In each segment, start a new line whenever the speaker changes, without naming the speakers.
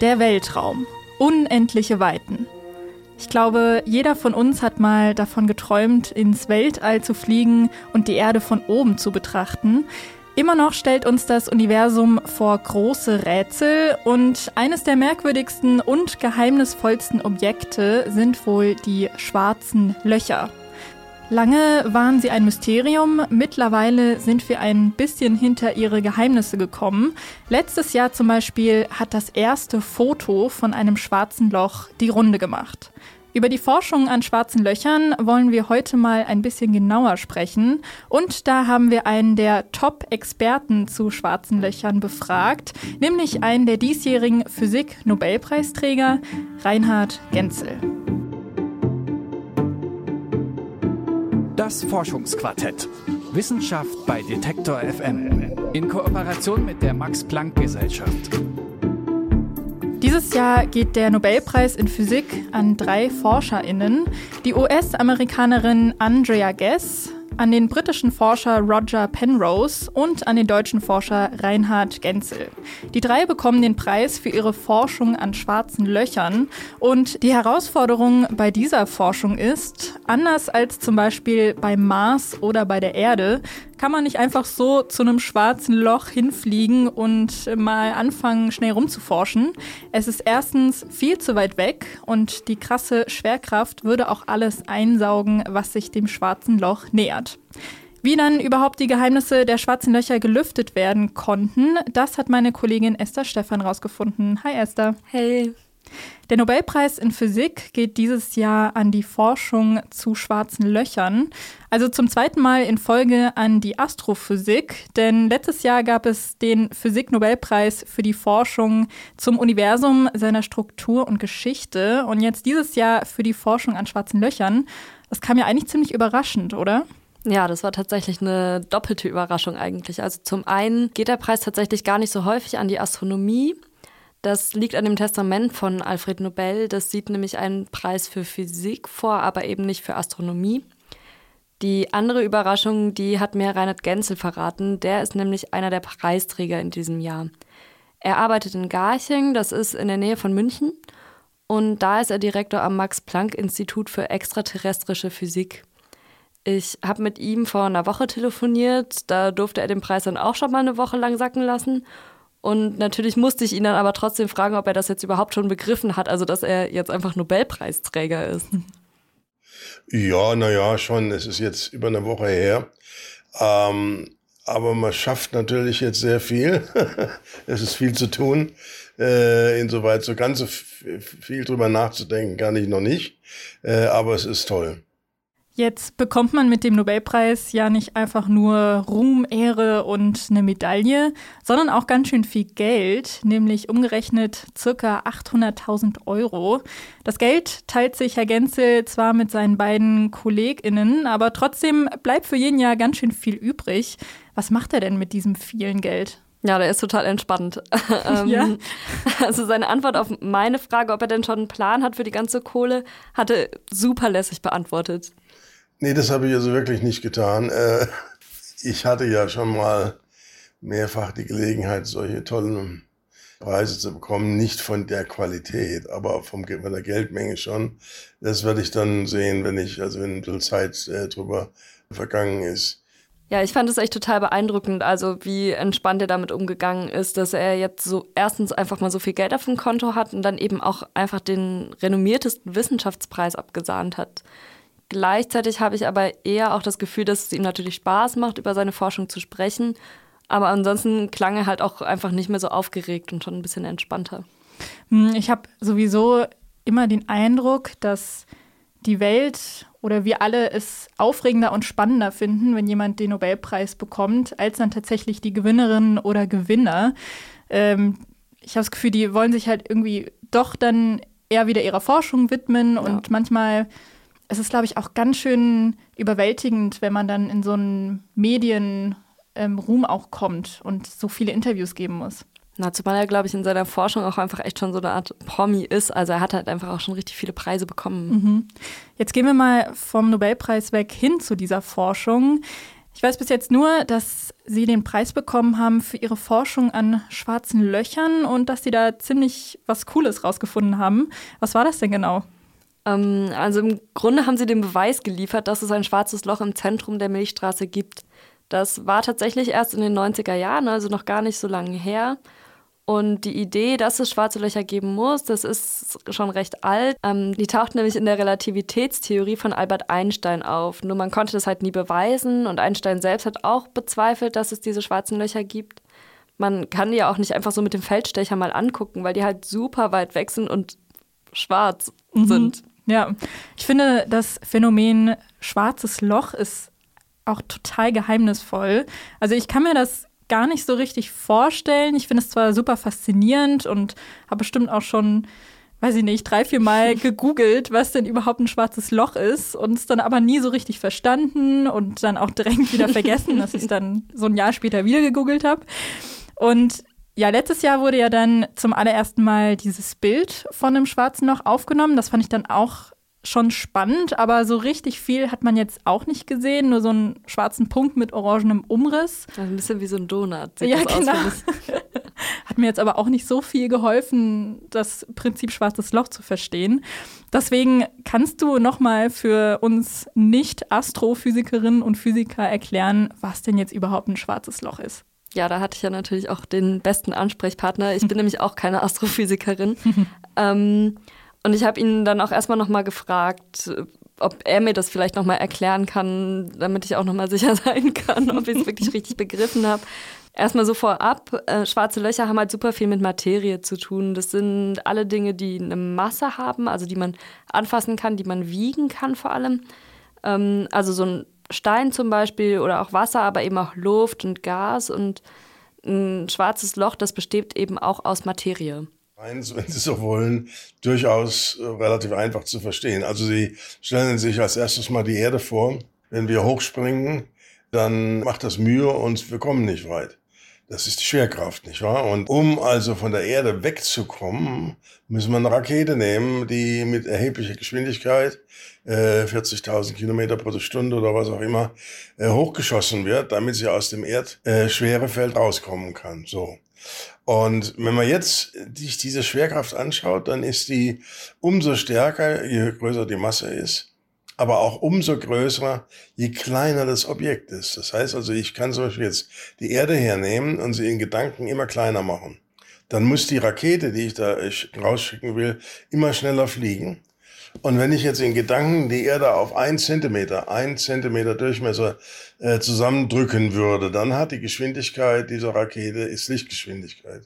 Der Weltraum. Unendliche Weiten. Ich glaube, jeder von uns hat mal davon geträumt, ins Weltall zu fliegen und die Erde von oben zu betrachten. Immer noch stellt uns das Universum vor große Rätsel und eines der merkwürdigsten und geheimnisvollsten Objekte sind wohl die schwarzen Löcher. Lange waren sie ein Mysterium, mittlerweile sind wir ein bisschen hinter ihre Geheimnisse gekommen. Letztes Jahr zum Beispiel hat das erste Foto von einem schwarzen Loch die Runde gemacht. Über die Forschung an schwarzen Löchern wollen wir heute mal ein bisschen genauer sprechen. Und da haben wir einen der Top-Experten zu schwarzen Löchern befragt, nämlich einen der diesjährigen Physik-Nobelpreisträger, Reinhard Genzel.
Das Forschungsquartett. Wissenschaft bei Detektor FM. In Kooperation mit der Max-Planck-Gesellschaft.
Dieses Jahr geht der Nobelpreis in Physik an drei ForscherInnen. Die US-Amerikanerin Andrea Ghez, an den britischen Forscher Roger Penrose und an den deutschen Forscher Reinhard Genzel. Die drei bekommen den Preis für ihre Forschung an schwarzen Löchern. Und die Herausforderung bei dieser Forschung ist, anders als zum Beispiel beim Mars oder bei der Erde, kann man nicht einfach so zu einem schwarzen Loch hinfliegen und mal anfangen, schnell rumzuforschen. Es ist erstens viel zu weit weg und die krasse Schwerkraft würde auch alles einsaugen, was sich dem schwarzen Loch nähert. Wie dann überhaupt die Geheimnisse der schwarzen Löcher gelüftet werden konnten, das hat meine Kollegin Esther Stefan rausgefunden. Hi Esther.
Hey.
Der Nobelpreis in Physik geht dieses Jahr an die Forschung zu schwarzen Löchern, also zum zweiten Mal in Folge an die Astrophysik, denn letztes Jahr gab es den Physik-Nobelpreis für die Forschung zum Universum, seiner Struktur und Geschichte und jetzt dieses Jahr für die Forschung an schwarzen Löchern. Das kam ja eigentlich ziemlich überraschend, oder?
Ja, das war tatsächlich eine doppelte Überraschung eigentlich. Also zum einen geht der Preis tatsächlich gar nicht so häufig an die Astronomie, das liegt an dem Testament von Alfred Nobel. Das sieht nämlich einen Preis für Physik vor, aber eben nicht für Astronomie. Die andere Überraschung, die hat mir Reinhard Genzel verraten. Der ist nämlich einer der Preisträger in diesem Jahr. Er arbeitet in Garching, das ist in der Nähe von München. Und da ist er Direktor am Max-Planck-Institut für extraterrestrische Physik. Ich habe mit ihm vor einer Woche telefoniert. Da durfte er den Preis dann auch schon mal eine Woche lang sacken lassen. Und natürlich musste ich ihn dann aber trotzdem fragen, ob er das jetzt überhaupt schon begriffen hat, also dass er jetzt einfach Nobelpreisträger ist.
Ja, naja, schon. Es ist jetzt über eine Woche her. Ähm, aber man schafft natürlich jetzt sehr viel. es ist viel zu tun. Äh, insoweit so ganz viel drüber nachzudenken kann ich noch nicht. Äh, aber es ist toll.
Jetzt bekommt man mit dem Nobelpreis ja nicht einfach nur Ruhm, Ehre und eine Medaille, sondern auch ganz schön viel Geld, nämlich umgerechnet circa 800.000 Euro. Das Geld teilt sich Herr Genzel zwar mit seinen beiden KollegInnen, aber trotzdem bleibt für jeden ja ganz schön viel übrig. Was macht er denn mit diesem vielen Geld?
Ja, der ist total entspannt.
Ähm, ja.
Also seine Antwort auf meine Frage, ob er denn schon einen Plan hat für die ganze Kohle, hatte super lässig beantwortet.
Nee, das habe ich also wirklich nicht getan. Äh, ich hatte ja schon mal mehrfach die Gelegenheit, solche tollen Preise zu bekommen. Nicht von der Qualität, aber vom, von der Geldmenge schon. Das werde ich dann sehen, wenn ich, also wenn ein bisschen Zeit äh, drüber vergangen ist.
Ja, ich fand es echt total beeindruckend, also wie entspannt er damit umgegangen ist, dass er jetzt so erstens einfach mal so viel Geld auf dem Konto hat und dann eben auch einfach den renommiertesten Wissenschaftspreis abgesahnt hat. Gleichzeitig habe ich aber eher auch das Gefühl, dass es ihm natürlich Spaß macht, über seine Forschung zu sprechen. Aber ansonsten klang er halt auch einfach nicht mehr so aufgeregt und schon ein bisschen entspannter.
Hm, ich habe sowieso immer den Eindruck, dass die Welt oder wir alle es aufregender und spannender finden, wenn jemand den Nobelpreis bekommt, als dann tatsächlich die Gewinnerinnen oder Gewinner. Ähm, ich habe das Gefühl, die wollen sich halt irgendwie doch dann eher wieder ihrer Forschung widmen ja. und manchmal es ist, glaube ich, auch ganz schön überwältigend, wenn man dann in so einen Medienruhm ähm, auch kommt und so viele Interviews geben muss.
Na, zumal er, glaube ich, in seiner Forschung auch einfach echt schon so eine Art Promi ist. Also er hat halt einfach auch schon richtig viele Preise bekommen.
Mhm. Jetzt gehen wir mal vom Nobelpreis weg hin zu dieser Forschung. Ich weiß bis jetzt nur, dass Sie den Preis bekommen haben für Ihre Forschung an schwarzen Löchern und dass Sie da ziemlich was Cooles rausgefunden haben. Was war das denn genau?
Ähm, also im Grunde haben Sie den Beweis geliefert, dass es ein schwarzes Loch im Zentrum der Milchstraße gibt. Das war tatsächlich erst in den 90er Jahren, also noch gar nicht so lange her. Und die Idee, dass es schwarze Löcher geben muss, das ist schon recht alt. Ähm, die taucht nämlich in der Relativitätstheorie von Albert Einstein auf. Nur man konnte das halt nie beweisen und Einstein selbst hat auch bezweifelt, dass es diese schwarzen Löcher gibt. Man kann die ja auch nicht einfach so mit dem Feldstecher mal angucken, weil die halt super weit weg sind und schwarz mhm. sind.
Ja, ich finde, das Phänomen schwarzes Loch ist auch total geheimnisvoll. Also ich kann mir das gar nicht so richtig vorstellen. Ich finde es zwar super faszinierend und habe bestimmt auch schon, weiß ich nicht, drei, vier Mal gegoogelt, was denn überhaupt ein schwarzes Loch ist und es dann aber nie so richtig verstanden und dann auch direkt wieder vergessen, dass ich es dann so ein Jahr später wieder gegoogelt habe. Und ja, letztes Jahr wurde ja dann zum allerersten Mal dieses Bild von einem schwarzen Loch aufgenommen. Das fand ich dann auch schon spannend, aber so richtig viel hat man jetzt auch nicht gesehen. Nur so einen schwarzen Punkt mit orangenem Umriss.
Also ein bisschen wie so ein Donut.
Sieht ja, genau. hat mir jetzt aber auch nicht so viel geholfen, das Prinzip schwarzes Loch zu verstehen. Deswegen kannst du nochmal für uns Nicht-Astrophysikerinnen und Physiker erklären, was denn jetzt überhaupt ein schwarzes Loch ist.
Ja, da hatte ich ja natürlich auch den besten Ansprechpartner. Ich bin nämlich auch keine Astrophysikerin. ähm, und ich habe ihn dann auch erstmal nochmal gefragt, ob er mir das vielleicht nochmal erklären kann, damit ich auch nochmal sicher sein kann, ob ich es wirklich richtig begriffen habe. Erstmal so vorab, äh, schwarze Löcher haben halt super viel mit Materie zu tun. Das sind alle Dinge, die eine Masse haben, also die man anfassen kann, die man wiegen kann vor allem. Ähm, also so ein Stein zum Beispiel oder auch Wasser, aber eben auch Luft und Gas. Und ein schwarzes Loch, das besteht eben auch aus Materie
eins, wenn Sie so wollen, durchaus äh, relativ einfach zu verstehen. Also Sie stellen sich als erstes mal die Erde vor. Wenn wir hochspringen, dann macht das Mühe und wir kommen nicht weit. Das ist die Schwerkraft, nicht wahr? Und um also von der Erde wegzukommen, müssen wir eine Rakete nehmen, die mit erheblicher Geschwindigkeit, äh, 40.000 Kilometer pro Stunde oder was auch immer, äh, hochgeschossen wird, damit sie aus dem Erdschwerefeld äh, rauskommen kann. So. Und wenn man jetzt sich diese Schwerkraft anschaut, dann ist die umso stärker, je größer die Masse ist, aber auch umso größer, je kleiner das Objekt ist. Das heißt also, ich kann zum Beispiel jetzt die Erde hernehmen und sie in Gedanken immer kleiner machen. Dann muss die Rakete, die ich da rausschicken will, immer schneller fliegen. Und wenn ich jetzt in Gedanken die Erde auf ein Zentimeter, ein Zentimeter Durchmesser äh, zusammendrücken würde, dann hat die Geschwindigkeit dieser Rakete ist Lichtgeschwindigkeit.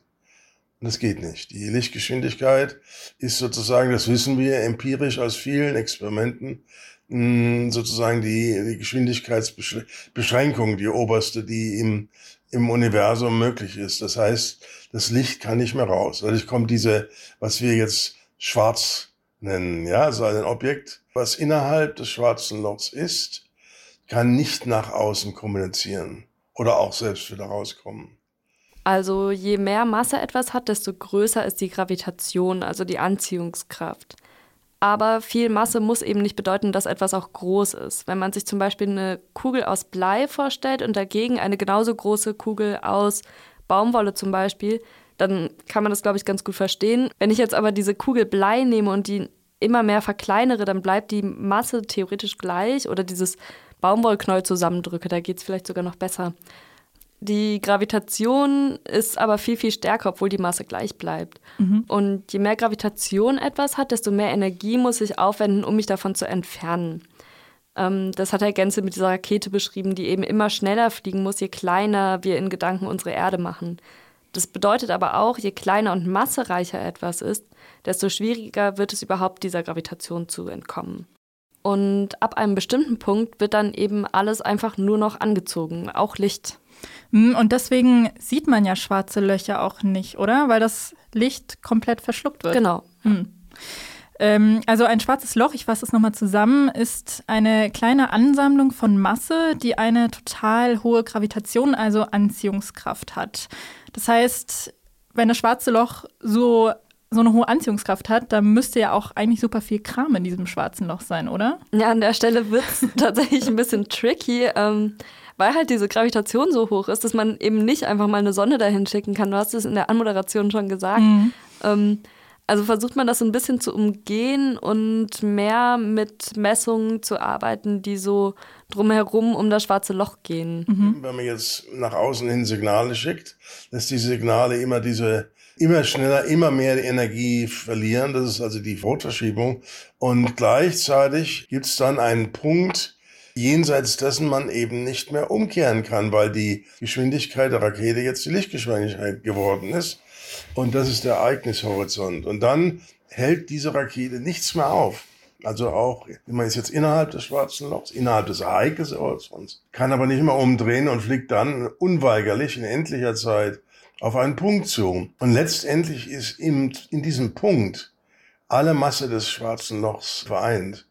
Und das geht nicht. Die Lichtgeschwindigkeit ist sozusagen, das wissen wir empirisch aus vielen Experimenten, sozusagen die, die Geschwindigkeitsbeschränkung, die oberste, die im, im Universum möglich ist. Das heißt, das Licht kann nicht mehr raus. Dadurch kommt diese, was wir jetzt schwarz nennen. Ja, so ein Objekt, was innerhalb des schwarzen Lochs ist, kann nicht nach außen kommunizieren oder auch selbst wieder rauskommen.
Also je mehr Masse etwas hat, desto größer ist die Gravitation, also die Anziehungskraft. Aber viel Masse muss eben nicht bedeuten, dass etwas auch groß ist. Wenn man sich zum Beispiel eine Kugel aus Blei vorstellt und dagegen eine genauso große Kugel aus Baumwolle zum Beispiel, dann kann man das, glaube ich, ganz gut verstehen. Wenn ich jetzt aber diese Kugel Blei nehme und die immer mehr verkleinere, dann bleibt die Masse theoretisch gleich oder dieses Baumwollknäuel zusammendrücke, da geht es vielleicht sogar noch besser. Die Gravitation ist aber viel, viel stärker, obwohl die Masse gleich bleibt. Mhm. Und je mehr Gravitation etwas hat, desto mehr Energie muss ich aufwenden, um mich davon zu entfernen. Ähm, das hat Herr Gänze mit dieser Rakete beschrieben, die eben immer schneller fliegen muss, je kleiner wir in Gedanken unsere Erde machen. Das bedeutet aber auch, je kleiner und massereicher etwas ist, desto schwieriger wird es überhaupt dieser Gravitation zu entkommen. Und ab einem bestimmten Punkt wird dann eben alles einfach nur noch angezogen, auch Licht.
Hm, und deswegen sieht man ja schwarze Löcher auch nicht, oder? Weil das Licht komplett verschluckt wird.
Genau. Hm.
Ähm, also ein schwarzes Loch, ich fasse es nochmal zusammen, ist eine kleine Ansammlung von Masse, die eine total hohe Gravitation, also Anziehungskraft hat. Das heißt, wenn das schwarze Loch so so eine hohe Anziehungskraft hat, dann müsste ja auch eigentlich super viel Kram in diesem schwarzen Loch sein, oder?
Ja, an der Stelle wird es tatsächlich ein bisschen tricky, ähm, weil halt diese Gravitation so hoch ist, dass man eben nicht einfach mal eine Sonne dahin schicken kann. Du hast es in der Anmoderation schon gesagt. Mhm. Ähm, also versucht man das so ein bisschen zu umgehen und mehr mit Messungen zu arbeiten, die so drumherum um das schwarze Loch gehen.
Mhm. Wenn man jetzt nach außen hin Signale schickt, dass die Signale immer diese immer schneller, immer mehr Energie verlieren. Das ist also die Rotverschiebung. Und gleichzeitig gibt es dann einen Punkt, jenseits dessen man eben nicht mehr umkehren kann, weil die Geschwindigkeit der Rakete jetzt die Lichtgeschwindigkeit geworden ist. Und das ist der Ereignishorizont. Und dann hält diese Rakete nichts mehr auf. Also auch, man ist jetzt innerhalb des schwarzen Lochs, innerhalb des Ereignishorizonts, kann aber nicht mehr umdrehen und fliegt dann unweigerlich in endlicher Zeit auf einen Punkt zu. Und letztendlich ist in, in diesem Punkt alle Masse des schwarzen Lochs vereint.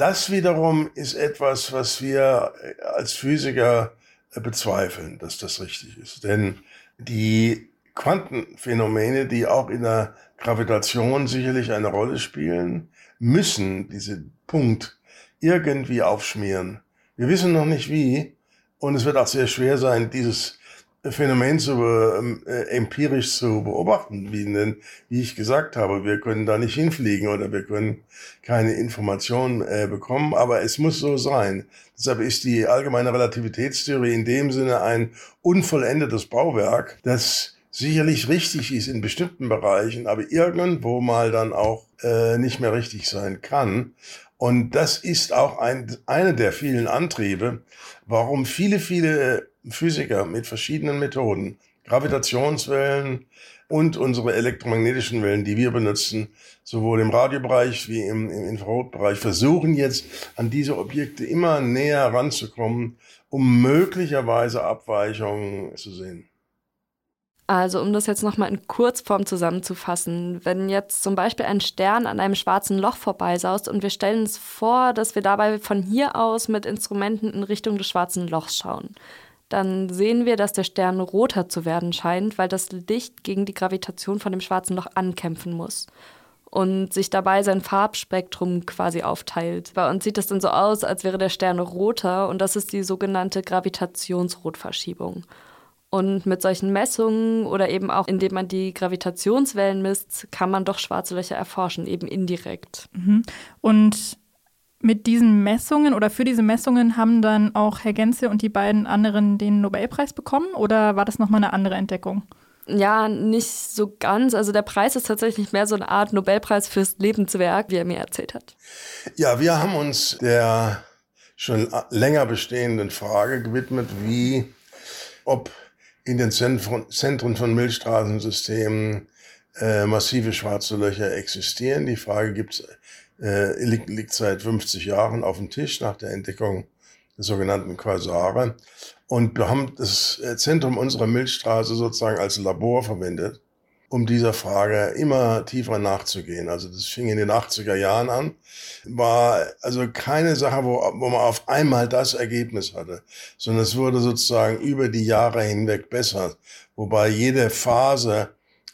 Das wiederum ist etwas, was wir als Physiker bezweifeln, dass das richtig ist. Denn die Quantenphänomene, die auch in der Gravitation sicherlich eine Rolle spielen, müssen diesen Punkt irgendwie aufschmieren. Wir wissen noch nicht wie und es wird auch sehr schwer sein, dieses Phänomen zu, äh, empirisch zu beobachten, wie, denn, wie ich gesagt habe. Wir können da nicht hinfliegen oder wir können keine Informationen äh, bekommen, aber es muss so sein. Deshalb ist die allgemeine Relativitätstheorie in dem Sinne ein unvollendetes Bauwerk, das sicherlich richtig ist in bestimmten Bereichen, aber irgendwo mal dann auch äh, nicht mehr richtig sein kann. Und das ist auch ein, eine der vielen Antriebe, warum viele, viele Physiker mit verschiedenen Methoden, Gravitationswellen und unsere elektromagnetischen Wellen, die wir benutzen, sowohl im Radiobereich wie im, im Infrarotbereich, versuchen jetzt an diese Objekte immer näher ranzukommen, um möglicherweise Abweichungen zu sehen.
Also um das jetzt nochmal in Kurzform zusammenzufassen, wenn jetzt zum Beispiel ein Stern an einem schwarzen Loch vorbeisaust und wir stellen uns vor, dass wir dabei von hier aus mit Instrumenten in Richtung des schwarzen Lochs schauen, dann sehen wir, dass der Stern roter zu werden scheint, weil das Licht gegen die Gravitation von dem schwarzen Loch ankämpfen muss und sich dabei sein Farbspektrum quasi aufteilt. Bei uns sieht das dann so aus, als wäre der Stern roter und das ist die sogenannte Gravitationsrotverschiebung. Und mit solchen Messungen oder eben auch indem man die Gravitationswellen misst, kann man doch schwarze Löcher erforschen, eben indirekt.
Mhm. Und mit diesen Messungen oder für diese Messungen haben dann auch Herr Genze und die beiden anderen den Nobelpreis bekommen oder war das nochmal eine andere Entdeckung?
Ja, nicht so ganz. Also der Preis ist tatsächlich mehr so eine Art Nobelpreis fürs Lebenswerk, wie er mir erzählt hat.
Ja, wir haben uns der schon länger bestehenden Frage gewidmet, wie, ob in den Zentren von Milchstraßensystemen äh, massive schwarze Löcher existieren. Die Frage gibt's, äh, liegt, liegt seit 50 Jahren auf dem Tisch nach der Entdeckung der sogenannten Quasare. Und wir haben das äh, Zentrum unserer Milchstraße sozusagen als Labor verwendet, um dieser Frage immer tiefer nachzugehen. Also das fing in den 80er Jahren an, war also keine Sache, wo, wo man auf einmal das Ergebnis hatte, sondern es wurde sozusagen über die Jahre hinweg besser, wobei jede Phase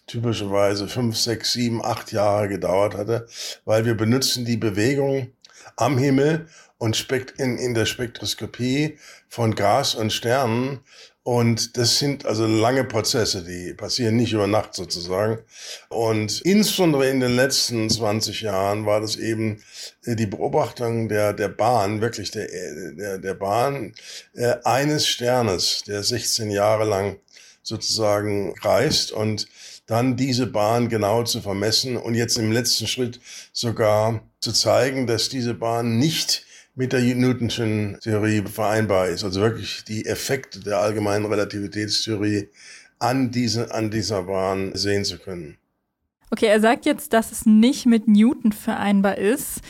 typischerweise fünf, sechs, sieben, acht Jahre gedauert hatte, weil wir benutzen die Bewegung am Himmel und in, in der Spektroskopie von Gas und Sternen und das sind also lange Prozesse, die passieren nicht über Nacht sozusagen. Und insbesondere in den letzten 20 Jahren war das eben äh, die Beobachtung der, der Bahn, wirklich der, der, der Bahn äh, eines Sternes, der 16 Jahre lang sozusagen reist und dann diese Bahn genau zu vermessen und jetzt im letzten Schritt sogar zu zeigen, dass diese Bahn nicht mit der Newtonschen Theorie vereinbar ist. Also wirklich die Effekte der allgemeinen Relativitätstheorie an, diese, an dieser Bahn sehen zu können.
Okay, er sagt jetzt, dass es nicht mit Newton vereinbar ist.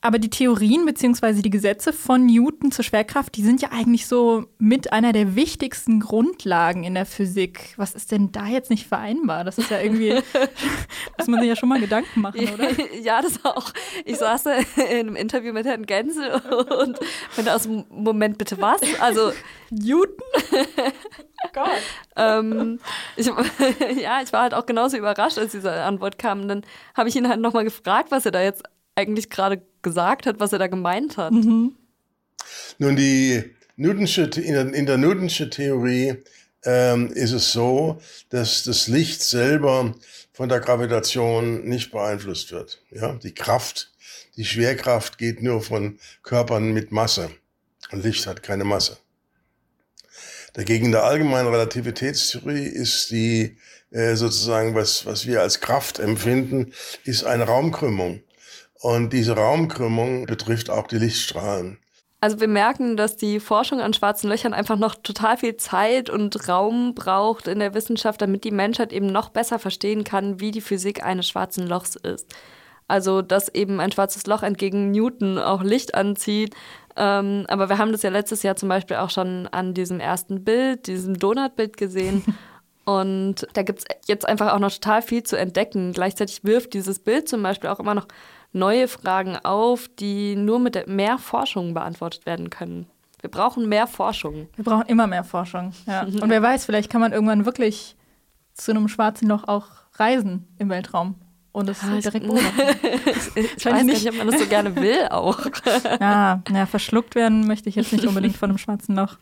Aber die Theorien bzw. die Gesetze von Newton zur Schwerkraft, die sind ja eigentlich so mit einer der wichtigsten Grundlagen in der Physik. Was ist denn da jetzt nicht vereinbar? Das ist ja irgendwie, muss man sich ja schon mal Gedanken machen, oder?
Ja, das auch. Ich saß in einem Interview mit Herrn Gensel und bin aus dem Moment bitte was? Also Newton? Oh Gott. ähm, ich, ja, ich war halt auch genauso überrascht, als diese Antwort kam. Und dann habe ich ihn halt nochmal gefragt, was er da jetzt eigentlich gerade gesagt hat, was er da gemeint hat. Mhm.
Nun, die Newtonsche, in, der, in der Newtonsche Theorie ähm, ist es so, dass das Licht selber von der Gravitation nicht beeinflusst wird. Ja, die Kraft, die Schwerkraft geht nur von Körpern mit Masse. Und Licht hat keine Masse. Dagegen in der allgemeinen Relativitätstheorie ist die äh, sozusagen, was, was wir als Kraft empfinden, ist eine Raumkrümmung. Und diese Raumkrümmung betrifft auch die Lichtstrahlen.
Also wir merken, dass die Forschung an schwarzen Löchern einfach noch total viel Zeit und Raum braucht in der Wissenschaft, damit die Menschheit eben noch besser verstehen kann, wie die Physik eines schwarzen Lochs ist. Also dass eben ein schwarzes Loch entgegen Newton auch Licht anzieht. Ähm, aber wir haben das ja letztes Jahr zum Beispiel auch schon an diesem ersten Bild, diesem Donutbild gesehen. Und da gibt es jetzt einfach auch noch total viel zu entdecken. Gleichzeitig wirft dieses Bild zum Beispiel auch immer noch neue Fragen auf, die nur mit mehr Forschung beantwortet werden können. Wir brauchen mehr Forschung.
Wir brauchen immer mehr Forschung. Ja. Und wer weiß, vielleicht kann man irgendwann wirklich zu einem schwarzen Loch auch reisen im Weltraum und es ja, direkt beobachten.
ich weiß nicht, ob man das so gerne will auch.
ja, ja, verschluckt werden möchte ich jetzt nicht unbedingt von einem schwarzen Loch.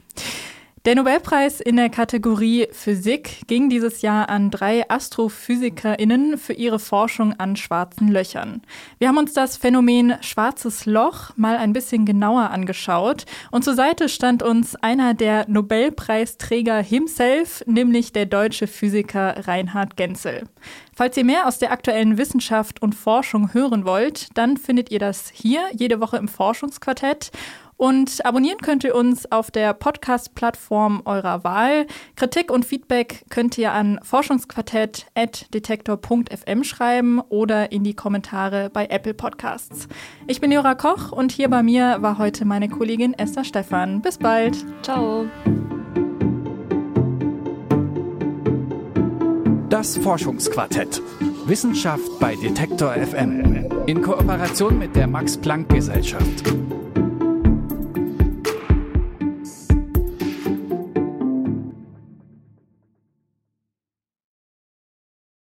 Der Nobelpreis in der Kategorie Physik ging dieses Jahr an drei AstrophysikerInnen für ihre Forschung an schwarzen Löchern. Wir haben uns das Phänomen schwarzes Loch mal ein bisschen genauer angeschaut und zur Seite stand uns einer der Nobelpreisträger himself, nämlich der deutsche Physiker Reinhard Genzel. Falls ihr mehr aus der aktuellen Wissenschaft und Forschung hören wollt, dann findet ihr das hier jede Woche im Forschungsquartett. Und abonnieren könnt ihr uns auf der Podcast-Plattform eurer Wahl. Kritik und Feedback könnt ihr an forschungsquartett.detektor.fm schreiben oder in die Kommentare bei Apple Podcasts. Ich bin Jura Koch und hier bei mir war heute meine Kollegin Esther Stephan. Bis bald.
Ciao.
Das Forschungsquartett. Wissenschaft bei Detektor FM. In Kooperation mit der Max Planck Gesellschaft.